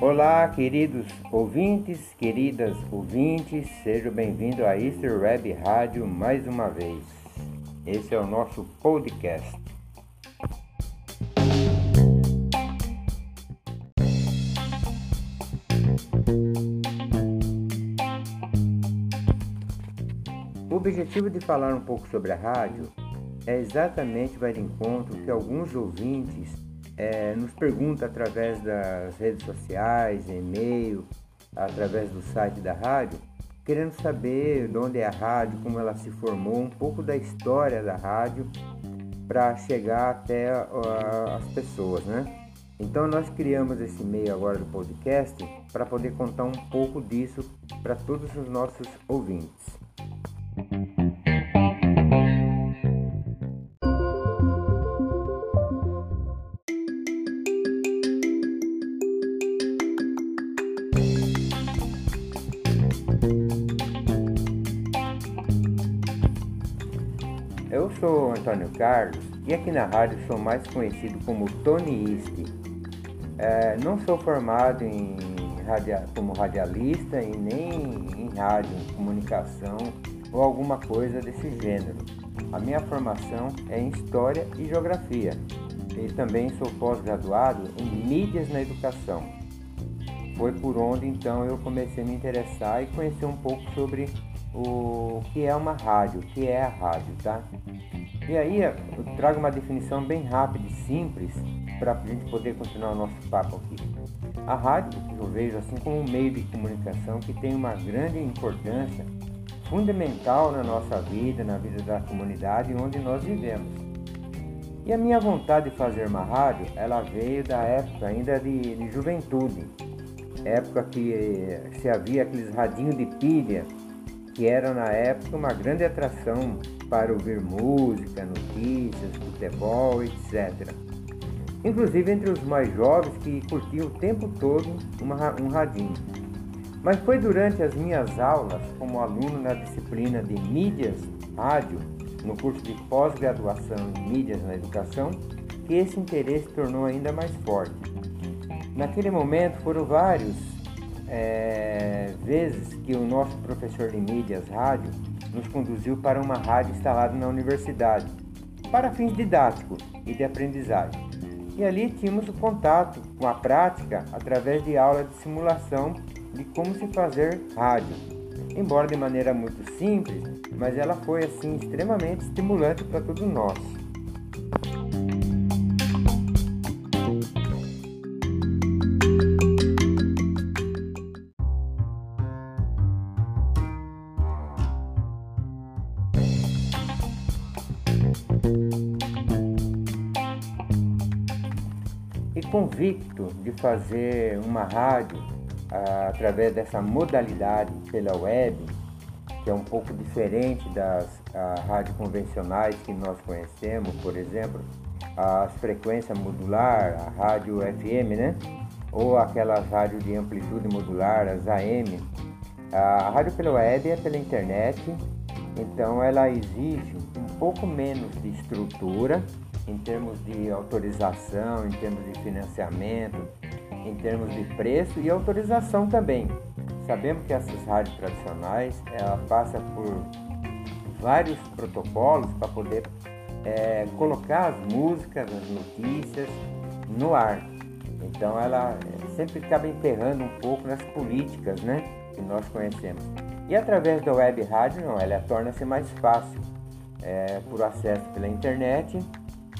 Olá, queridos ouvintes, queridas ouvintes, sejam bem-vindos a Easter Web Rádio mais uma vez. Esse é o nosso podcast. O objetivo de falar um pouco sobre a rádio é exatamente vai de encontro que alguns ouvintes é, nos perguntam através das redes sociais, e-mail, através do site da rádio, querendo saber de onde é a rádio, como ela se formou, um pouco da história da rádio para chegar até uh, as pessoas, né? Então nós criamos esse meio agora do podcast para poder contar um pouco disso para todos os nossos ouvintes. Carlos e aqui na rádio sou mais conhecido como Tony East. É, não sou formado em radia, como radialista e nem em rádio, em comunicação ou alguma coisa desse gênero. A minha formação é em História e Geografia e também sou pós-graduado em Mídias na Educação. Foi por onde então eu comecei a me interessar e conhecer um pouco sobre o que é uma rádio, o que é a rádio, tá? E aí eu trago uma definição bem rápida e simples para a gente poder continuar o nosso papo aqui. A rádio eu vejo assim como um meio de comunicação que tem uma grande importância fundamental na nossa vida, na vida da comunidade onde nós vivemos. E a minha vontade de fazer uma rádio, ela veio da época ainda de, de juventude, época que se havia aqueles radinhos de pilha que era na época uma grande atração para ouvir música, notícias, futebol, etc. Inclusive entre os mais jovens que curtiam o tempo todo uma, um radinho. Mas foi durante as minhas aulas como aluno na disciplina de mídias rádio, no curso de pós-graduação em mídias na educação, que esse interesse tornou ainda mais forte. Naquele momento foram vários é, vezes que o nosso professor de mídias rádio nos conduziu para uma rádio instalada na universidade, para fins didáticos e de aprendizagem. E ali tínhamos o contato com a prática através de aula de simulação de como se fazer rádio. Embora de maneira muito simples, mas ela foi assim extremamente estimulante para todos nós. Convicto de fazer uma rádio ah, através dessa modalidade pela web, que é um pouco diferente das ah, rádios convencionais que nós conhecemos, por exemplo, as frequências modular, a rádio FM, né? Ou aquelas rádios de amplitude modular, as AM. A rádio pela web é pela internet, então ela exige um pouco menos de estrutura em termos de autorização, em termos de financiamento, em termos de preço e autorização também. Sabemos que essas rádios tradicionais ela passa por vários protocolos para poder é, colocar as músicas, as notícias no ar. Então ela é, sempre acaba emperrando um pouco nas políticas né, que nós conhecemos. E através da web rádio, não, ela torna-se mais fácil é, por acesso pela internet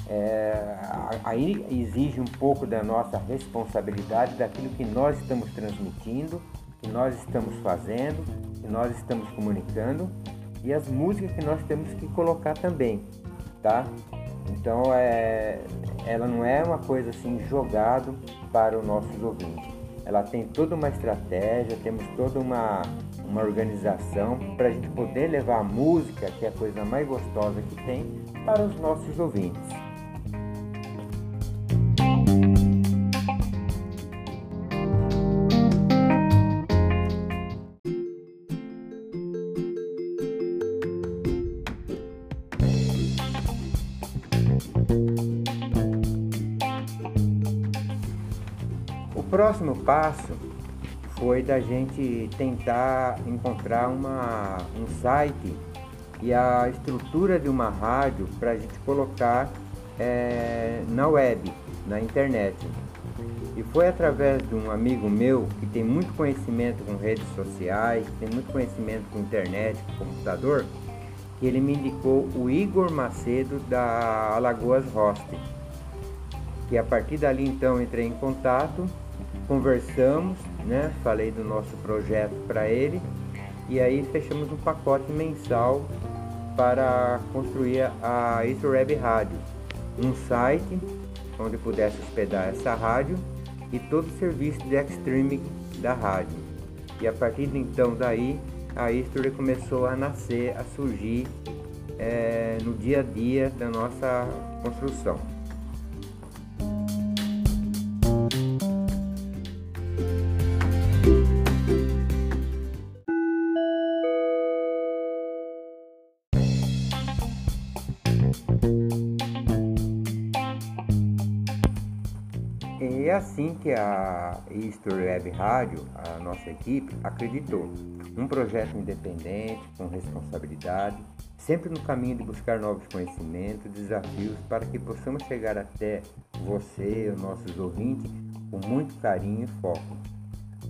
é, aí exige um pouco da nossa responsabilidade daquilo que nós estamos transmitindo, que nós estamos fazendo, que nós estamos comunicando e as músicas que nós temos que colocar também, tá? Então é, ela não é uma coisa assim jogado para os nossos ouvintes. Ela tem toda uma estratégia, temos toda uma, uma organização para a gente poder levar a música, que é a coisa mais gostosa que tem, para os nossos ouvintes. Passo foi da gente tentar encontrar uma, um site e a estrutura de uma rádio para a gente colocar é, na web, na internet. E foi através de um amigo meu que tem muito conhecimento com redes sociais, tem muito conhecimento com internet, com computador, que ele me indicou o Igor Macedo da Alagoas Host. Que a partir dali então entrei em contato, conversamos, né? Falei do nosso projeto para ele e aí fechamos um pacote mensal para construir a Isso Web Rádio, um site onde pudesse hospedar essa rádio e todo o serviço de streaming da rádio. E a partir de então daí a History começou a nascer, a surgir é, no dia a dia da nossa construção. E é assim que a History Web Rádio, a nossa equipe, acreditou. Um projeto independente, com responsabilidade, sempre no caminho de buscar novos conhecimentos, desafios, para que possamos chegar até você, os nossos ouvintes, com muito carinho e foco.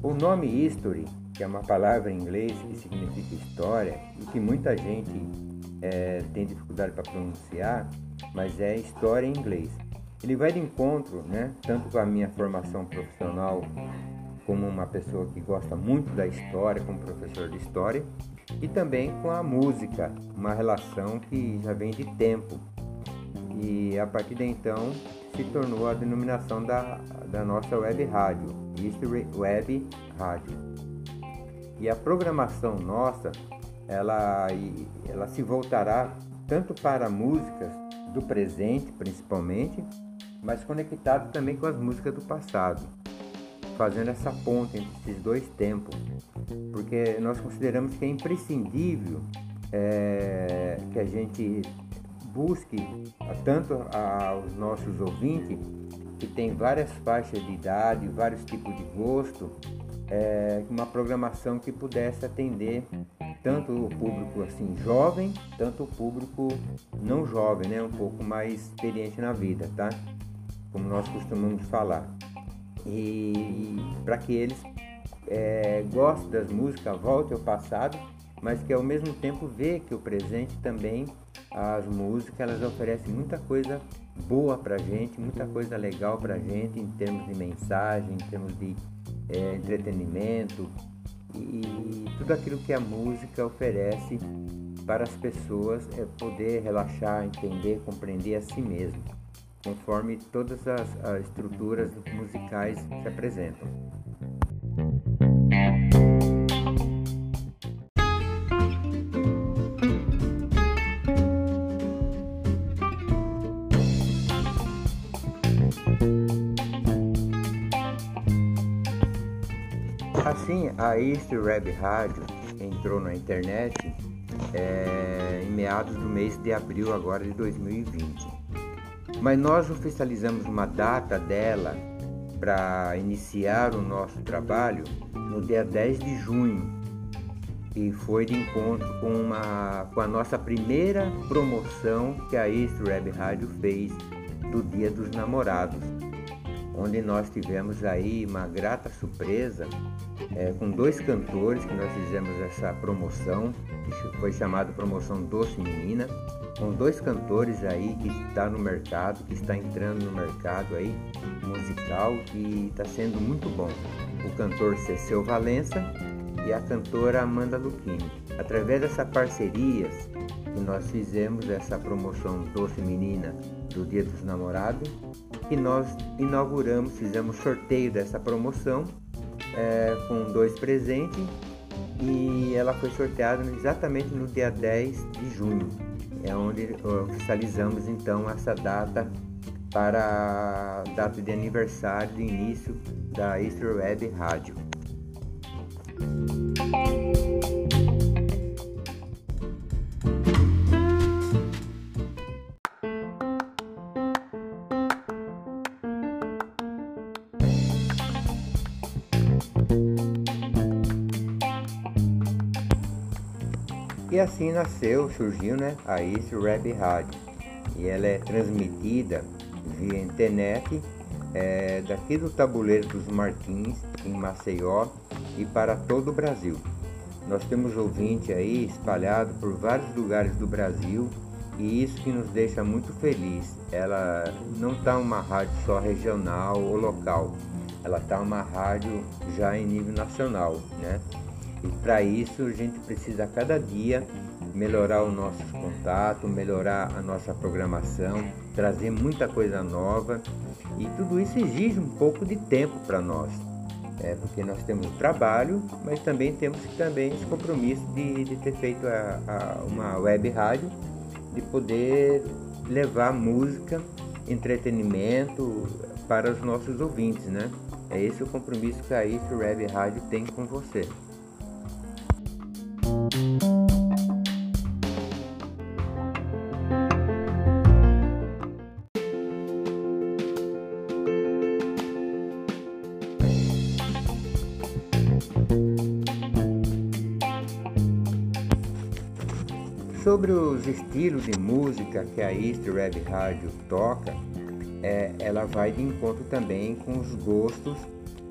O nome History, que é uma palavra em inglês que significa história e que muita gente é, tem dificuldade para pronunciar, mas é história em inglês. Ele vai de encontro, né, tanto com a minha formação profissional como uma pessoa que gosta muito da história, como professor de história, e também com a música, uma relação que já vem de tempo. E a partir de então se tornou a denominação da, da nossa web rádio, History Web Rádio. E a programação nossa, ela, ela se voltará tanto para músicas do presente, principalmente, mas conectado também com as músicas do passado fazendo essa ponte entre esses dois tempos, porque nós consideramos que é imprescindível é, que a gente busque tanto aos nossos ouvintes que tem várias faixas de idade, vários tipos de gosto, é, uma programação que pudesse atender tanto o público assim jovem, tanto o público não jovem, né, um pouco mais experiente na vida, tá? Como nós costumamos falar. E para que eles é, gostem das músicas, voltem ao passado, mas que ao mesmo tempo vê que o presente também as músicas elas oferecem muita coisa boa para gente, muita coisa legal para gente em termos de mensagem, em termos de é, entretenimento. E tudo aquilo que a música oferece para as pessoas é poder relaxar, entender, compreender a si mesmo conforme todas as, as estruturas musicais se apresentam. Assim, a East Web Rádio entrou na internet é, em meados do mês de abril agora de 2020. Mas nós oficializamos uma data dela para iniciar o nosso trabalho no dia 10 de junho. E foi de encontro com, uma, com a nossa primeira promoção que a East Web Rádio fez do Dia dos Namorados, onde nós tivemos aí uma grata surpresa é, com dois cantores que nós fizemos essa promoção, que foi chamada Promoção Doce Menina, com dois cantores aí que está no mercado, que está entrando no mercado aí musical e está sendo muito bom. O cantor Cecil Valença e a cantora Amanda Luquini. Através dessa parcerias que nós fizemos essa promoção Doce Menina do Dia dos Namorados, que nós inauguramos, fizemos sorteio dessa promoção é, com dois presentes e ela foi sorteada exatamente no dia 10 de junho é onde oficializamos então essa data para a data de aniversário de início da Easter Web Rádio. E assim nasceu, surgiu né, a East Web Rádio. E ela é transmitida via internet é, daqui do Tabuleiro dos Martins, em Maceió, e para todo o Brasil. Nós temos ouvinte aí espalhado por vários lugares do Brasil e isso que nos deixa muito feliz. Ela não está uma rádio só regional ou local, ela está uma rádio já em nível nacional, né? E para isso a gente precisa a cada dia melhorar o nosso contato, melhorar a nossa programação, trazer muita coisa nova e tudo isso exige um pouco de tempo para nós. É, porque nós temos trabalho, mas também temos também esse compromisso de, de ter feito a, a, uma web rádio, de poder levar música, entretenimento para os nossos ouvintes, né? É esse o compromisso que a Isso Web Rádio tem com você. Sobre os estilos de música que a East Web Radio toca, é, ela vai de encontro também com os gostos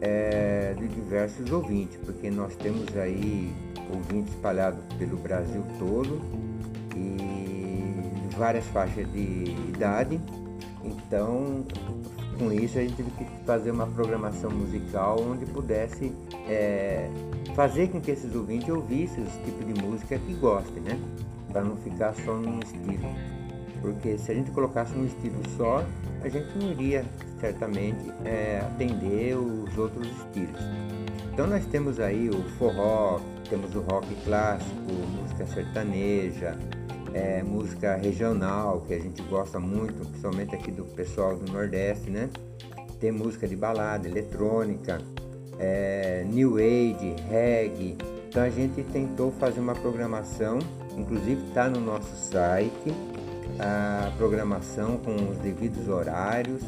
é, de diversos ouvintes, porque nós temos aí ouvintes espalhados pelo Brasil todo e várias faixas de idade. Então, com isso a gente teve que fazer uma programação musical onde pudesse é, fazer com que esses ouvintes ouvissem os tipos de música que gostem, né? para não ficar só num estilo. Porque se a gente colocasse um estilo só, a gente não iria certamente é, atender os outros estilos. Então nós temos aí o forró, temos o rock clássico, música sertaneja, é, música regional, que a gente gosta muito, principalmente aqui do pessoal do Nordeste, né? Tem música de balada, eletrônica, é, new age, reggae. Então a gente tentou fazer uma programação Inclusive está no nosso site a programação com os devidos horários,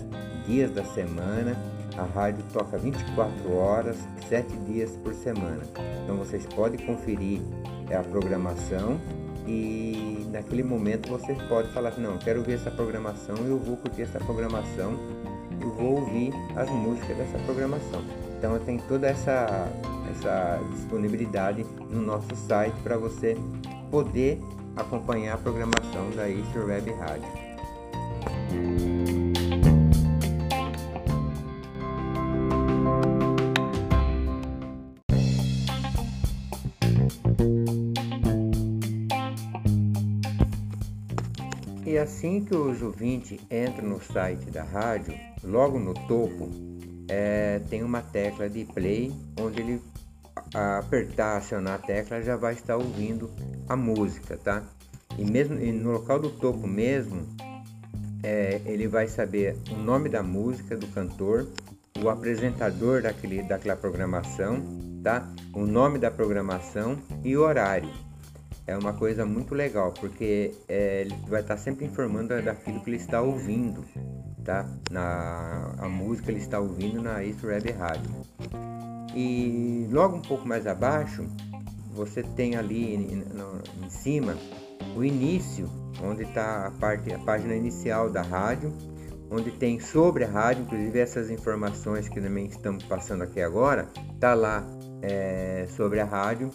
dias da semana. A rádio toca 24 horas, 7 dias por semana. Então vocês podem conferir a programação e naquele momento vocês podem falar não, quero ver essa programação, eu vou curtir essa programação, eu vou ouvir as músicas dessa programação. Então tem toda essa, essa disponibilidade no nosso site para você poder acompanhar a programação da Easter Web Rádio. E assim que os ouvintes entram no site da rádio, logo no topo é, tem uma tecla de play onde ele apertar, acionar a tecla, já vai estar ouvindo a música, tá? E mesmo e no local do topo mesmo, é, ele vai saber o nome da música, do cantor, o apresentador daquele, daquela programação, tá? O nome da programação e o horário. É uma coisa muito legal, porque é, ele vai estar sempre informando daquilo que ele está ouvindo, tá? Na, a música ele está ouvindo na East Web Rádio. E logo um pouco mais abaixo, você tem ali em, em cima o início, onde está a parte, a página inicial da rádio, onde tem sobre a rádio, inclusive essas informações que também estamos passando aqui agora, tá lá é, sobre a rádio.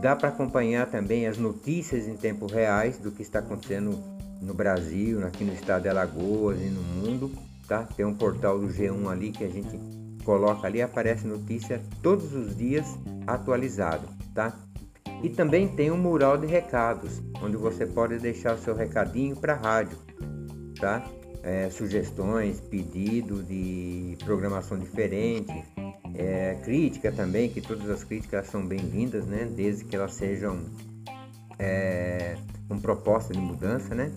Dá para acompanhar também as notícias em tempo reais do que está acontecendo no Brasil, aqui no estado de Alagoas e no mundo, tá? Tem um portal do G1 ali que a gente coloca ali, aparece notícia todos os dias atualizado, tá? E também tem um mural de recados, onde você pode deixar o seu recadinho para a rádio, tá? É, sugestões, pedido de programação diferente, é, crítica também, que todas as críticas são bem-vindas, né? Desde que elas sejam é, com proposta de mudança, né?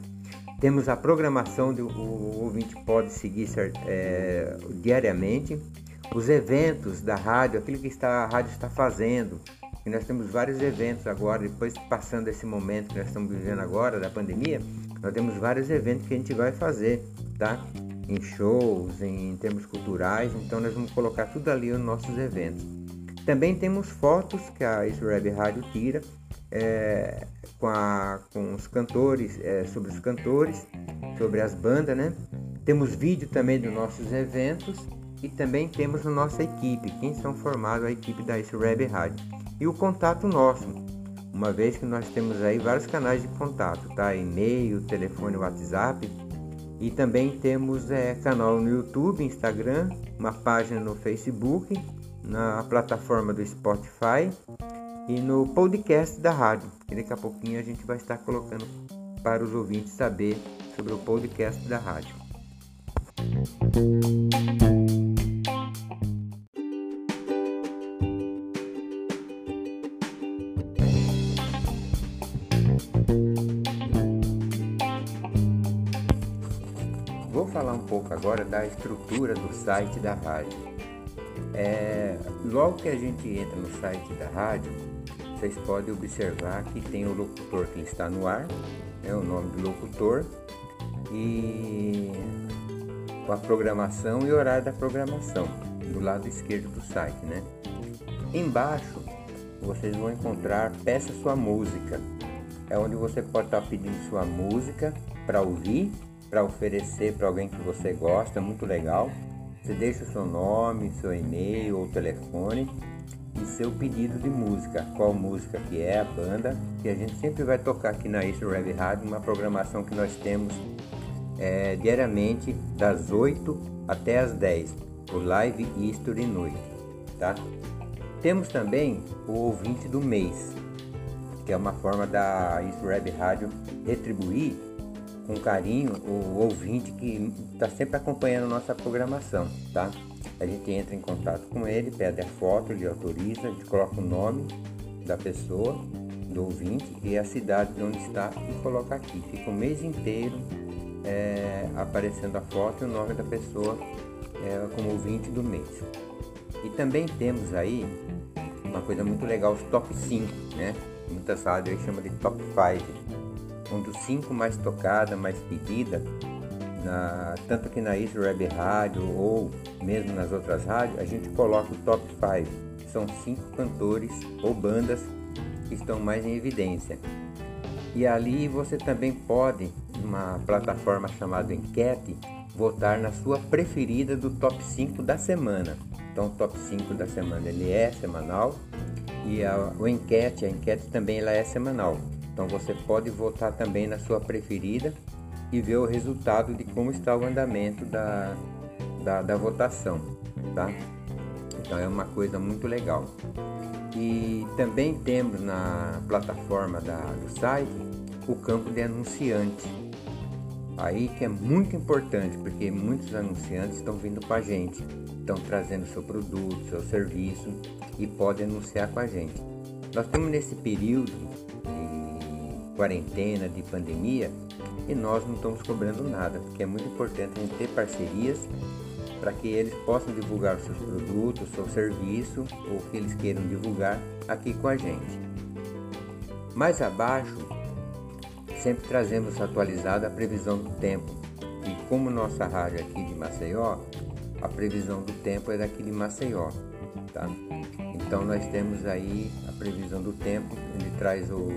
Temos a programação do o ouvinte pode seguir é, diariamente, os eventos da rádio, aquilo que está, a rádio está fazendo, e nós temos vários eventos agora, depois passando esse momento que nós estamos vivendo agora, da pandemia, nós temos vários eventos que a gente vai fazer, tá? Em shows, em termos culturais, então nós vamos colocar tudo ali nos nossos eventos. Também temos fotos que a Web Rádio tira é, com, a, com os cantores, é, sobre os cantores, sobre as bandas, né? Temos vídeo também dos nossos eventos e também temos a nossa equipe, quem são formados a equipe da Web Rádio. E o contato nosso, uma vez que nós temos aí vários canais de contato, tá? E-mail, telefone, WhatsApp. E também temos é, canal no YouTube, Instagram, uma página no Facebook, na plataforma do Spotify e no podcast da rádio. Daqui a pouquinho a gente vai estar colocando para os ouvintes saber sobre o podcast da rádio. Agora da estrutura do site da rádio. É, logo que a gente entra no site da rádio, vocês podem observar que tem o locutor que está no ar, é o nome do locutor, e a programação e horário da programação, do lado esquerdo do site, né? Embaixo vocês vão encontrar Peça Sua Música. É onde você pode estar pedindo sua música para ouvir, para oferecer para alguém que você gosta, muito legal. Você deixa o seu nome, seu e-mail ou telefone e seu pedido de música, qual música que é, a banda, que a gente sempre vai tocar aqui na East Web Rádio, uma programação que nós temos é, diariamente das 8 até as 10, o Live History Noite, tá? Temos também o ouvinte do mês, que é uma forma da East Web Rádio retribuir com carinho o ouvinte que está sempre acompanhando nossa programação, tá? A gente entra em contato com ele, pede a foto, ele autoriza, a gente coloca o nome da pessoa, do ouvinte e a cidade de onde está e coloca aqui. Fica o mês inteiro é, aparecendo a foto e o nome da pessoa é, como ouvinte do mês. E também temos aí uma coisa muito legal, os top 5, né? Muitas rádios chamam de top 5, um dos 5 mais tocada, mais pedida, na, tanto aqui na Easy Web Rádio ou mesmo nas outras rádios, a gente coloca o top 5. São cinco cantores ou bandas que estão mais em evidência. E ali você também pode, numa plataforma chamada Enquete, votar na sua preferida do top 5 da semana. Então o top 5 da semana ele é semanal e a, o enquete, a enquete também ela é semanal. Então você pode votar também na sua preferida e ver o resultado de como está o andamento da, da, da votação, tá? Então é uma coisa muito legal. E também temos na plataforma da, do site o campo de anunciante. Aí que é muito importante, porque muitos anunciantes estão vindo com a gente, estão trazendo seu produto, seu serviço e podem anunciar com a gente. Nós estamos nesse período quarentena, de pandemia, e nós não estamos cobrando nada, porque é muito importante a gente ter parcerias para que eles possam divulgar os seus produtos, seu serviço ou o que eles queiram divulgar aqui com a gente. Mais abaixo, sempre trazemos atualizada a previsão do tempo. E como nossa rádio aqui de Maceió, a previsão do tempo é daqui de Maceió, tá? Então nós temos aí a previsão do tempo, ele traz o,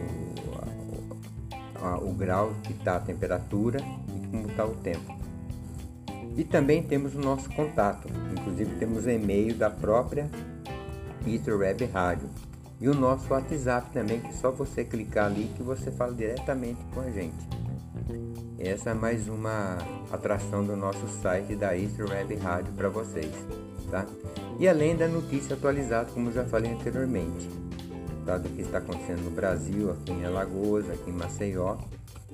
a, o grau que está a temperatura e como está o tempo. E também temos o nosso contato, inclusive temos e-mail da própria Web Rádio e o nosso WhatsApp também, que é só você clicar ali que você fala diretamente com a gente. Essa é mais uma atração do nosso site da Easter Web Rádio para vocês, tá? E além da notícia atualizada, como já falei anteriormente, tá? do que está acontecendo no Brasil, aqui em Alagoas, aqui em Maceió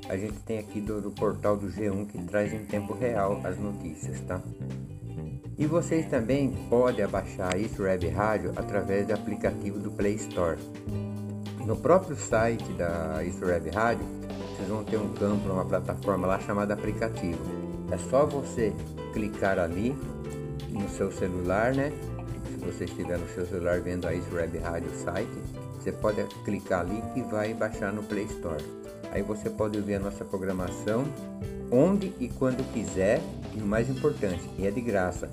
a gente tem aqui do, do, portal do G1 que traz em tempo real as notícias, tá? E vocês também podem abaixar a Web Rádio através do aplicativo do Play Store. No próprio site da Web Rádio, vocês vão ter um campo, uma plataforma lá chamada aplicativo. É só você clicar ali no seu celular, né? Se você estiver no seu celular vendo a Web Rádio site, você pode clicar ali que vai baixar no Play Store. Aí você pode ouvir a nossa programação onde e quando quiser e o mais importante, e é de graça.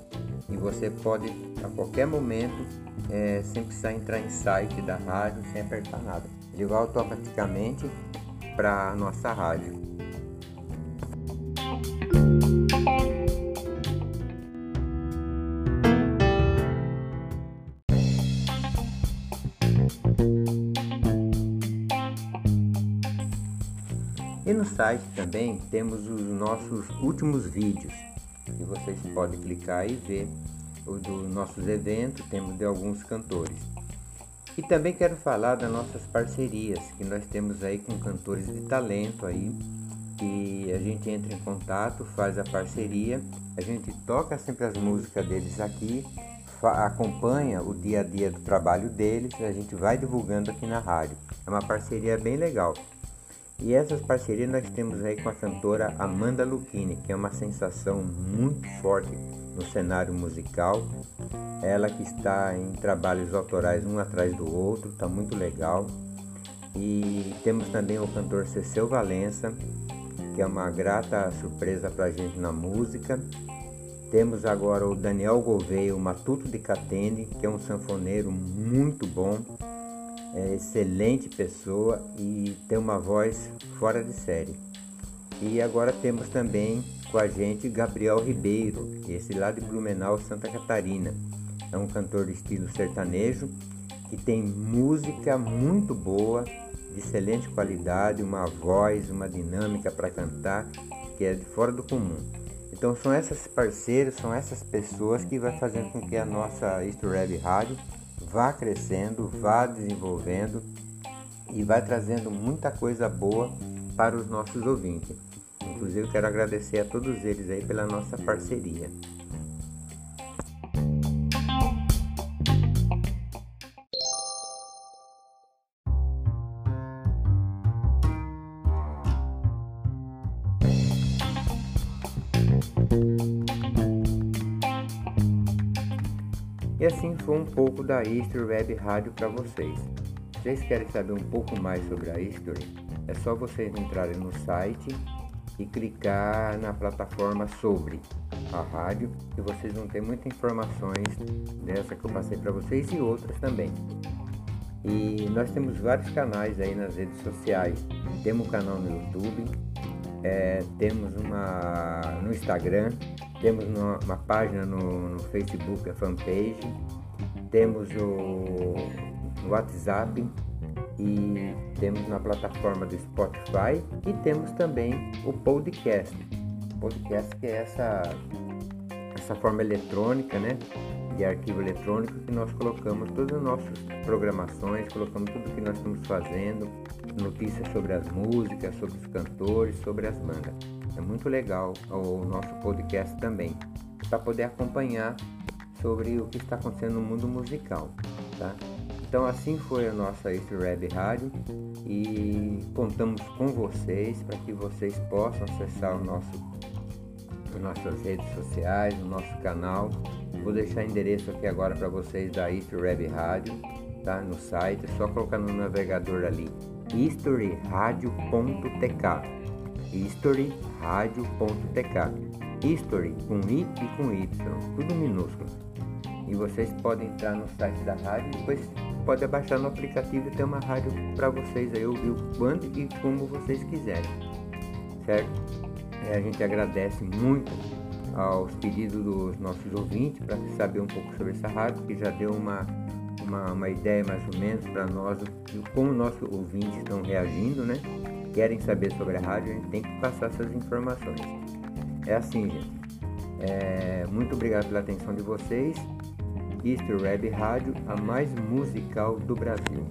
E você pode a qualquer momento, é, sem precisar entrar em site da rádio, sem apertar nada. igual automaticamente para a nossa rádio. Site também temos os nossos últimos vídeos, que vocês podem clicar e ver o dos nossos eventos, temos de alguns cantores. E também quero falar das nossas parcerias, que nós temos aí com cantores de talento aí, que a gente entra em contato, faz a parceria, a gente toca sempre as músicas deles aqui, acompanha o dia a dia do trabalho deles, a gente vai divulgando aqui na rádio. É uma parceria bem legal. E essas parcerias nós temos aí com a cantora Amanda Lucchini, que é uma sensação muito forte no cenário musical. Ela que está em trabalhos autorais um atrás do outro, está muito legal. E temos também o cantor Cecil Valença, que é uma grata surpresa para a gente na música. Temos agora o Daniel Gouveia, o Matuto de Catene, que é um sanfoneiro muito bom é excelente pessoa e tem uma voz fora de série. E agora temos também com a gente Gabriel Ribeiro, esse lá de Blumenau, Santa Catarina. É um cantor de estilo sertanejo que tem música muito boa, de excelente qualidade, uma voz, uma dinâmica para cantar que é de fora do comum. Então são essas parceiros, são essas pessoas que vai fazendo com que a nossa Easter Web Rádio vá crescendo, vá desenvolvendo e vai trazendo muita coisa boa para os nossos ouvintes. Inclusive, quero agradecer a todos eles aí pela nossa parceria. E assim foi um pouco da History Web Rádio para vocês. Vocês querem saber um pouco mais sobre a History, é só vocês entrarem no site e clicar na plataforma sobre a rádio que vocês vão ter muitas informações dessa que eu passei para vocês e outras também. E nós temos vários canais aí nas redes sociais. Temos um canal no YouTube, é, temos uma no Instagram, temos uma, página no, no, Facebook, a fanpage, temos o, o WhatsApp e temos na plataforma do Spotify e temos também o podcast. Podcast que é essa, essa forma eletrônica, né? De arquivo eletrônico que nós colocamos todas as nossas programações, colocamos tudo que nós estamos fazendo, notícias sobre as músicas, sobre os cantores, sobre as bandas. É muito legal o nosso podcast também, para poder acompanhar sobre o que está acontecendo no mundo musical, tá? Então assim foi a nossa Easter Web Rádio e contamos com vocês para que vocês possam acessar o nosso, as nossas redes sociais, o nosso canal. Vou deixar endereço aqui agora para vocês da Easter Web Rádio, tá? No site, é só colocar no navegador ali historyradio.tk historyradio.tk History com I e com Y, tudo minúsculo. E vocês podem entrar no site da rádio e depois pode baixar no aplicativo e ter uma rádio para vocês aí ouvir quando e como vocês quiserem, certo? É, a gente agradece muito aos pedidos dos nossos ouvintes para saber um pouco sobre essa rádio, que já deu uma, uma, uma ideia mais ou menos para nós de como nossos ouvintes estão reagindo, né? Querem saber sobre a rádio, a gente tem que passar essas informações. É assim, gente. É, muito obrigado pela atenção de vocês. Easter Web Rádio, a mais musical do Brasil.